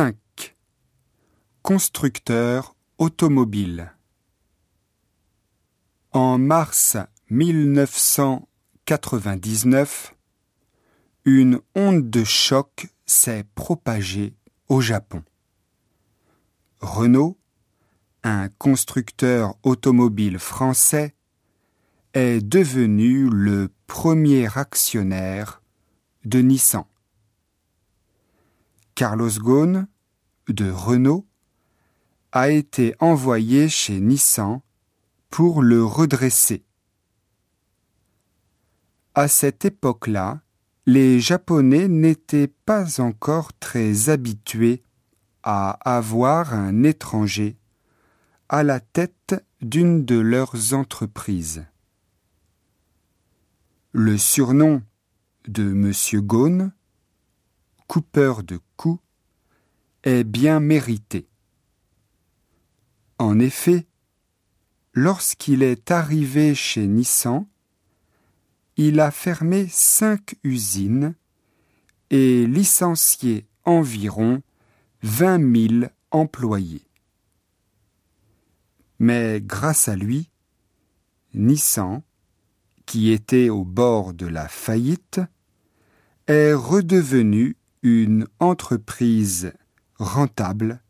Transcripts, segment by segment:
5. Constructeur automobile. En mars 1999, une onde de choc s'est propagée au Japon. Renault, un constructeur automobile français, est devenu le premier actionnaire de Nissan. Carlos Ghosn, de Renault, a été envoyé chez Nissan pour le redresser. À cette époque-là, les Japonais n'étaient pas encore très habitués à avoir un étranger à la tête d'une de leurs entreprises. Le surnom de M. Ghosn, coupeur de coups, est bien mérité. En effet, lorsqu'il est arrivé chez Nissan, il a fermé cinq usines et licencié environ vingt mille employés. Mais grâce à lui, Nissan, qui était au bord de la faillite, est redevenu une entreprise rentable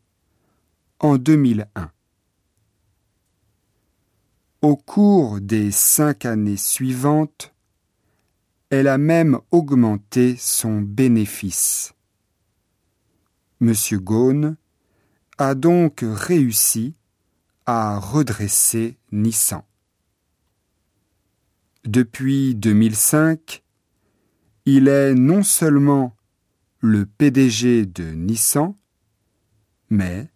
en 2001. Au cours des cinq années suivantes, elle a même augmenté son bénéfice. M. Ghosn a donc réussi à redresser Nissan. Depuis 2005, il est non seulement le PDG de Nissan, mais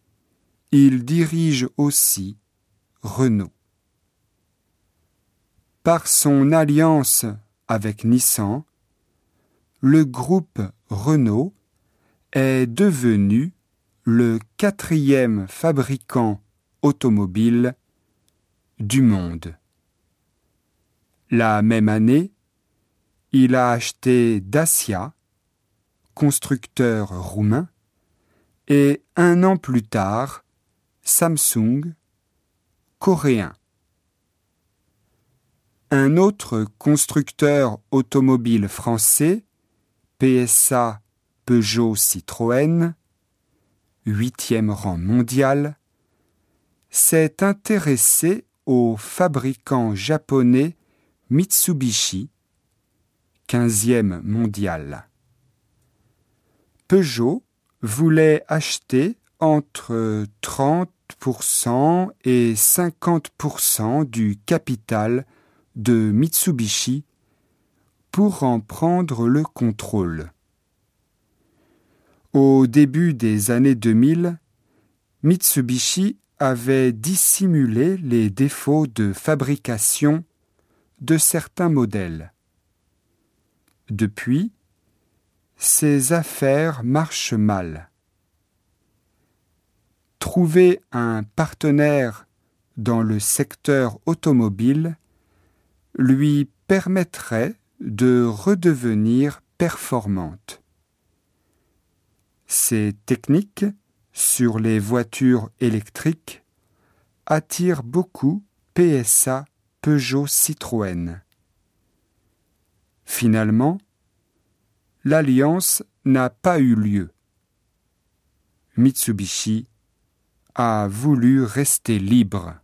il dirige aussi Renault. Par son alliance avec Nissan, le groupe Renault est devenu le quatrième fabricant automobile du monde. La même année, il a acheté Dacia, constructeur roumain, et un an plus tard, Samsung, coréen. Un autre constructeur automobile français, PSA Peugeot Citroën, huitième rang mondial, s'est intéressé au fabricant japonais Mitsubishi, quinzième mondial. Peugeot voulait acheter entre 30% et 50% du capital de Mitsubishi pour en prendre le contrôle. Au début des années 2000, Mitsubishi avait dissimulé les défauts de fabrication de certains modèles. Depuis, ces affaires marchent mal. Trouver un partenaire dans le secteur automobile lui permettrait de redevenir performante. Ces techniques sur les voitures électriques attirent beaucoup PSA Peugeot Citroën. Finalement, l'alliance n'a pas eu lieu. Mitsubishi a voulu rester libre.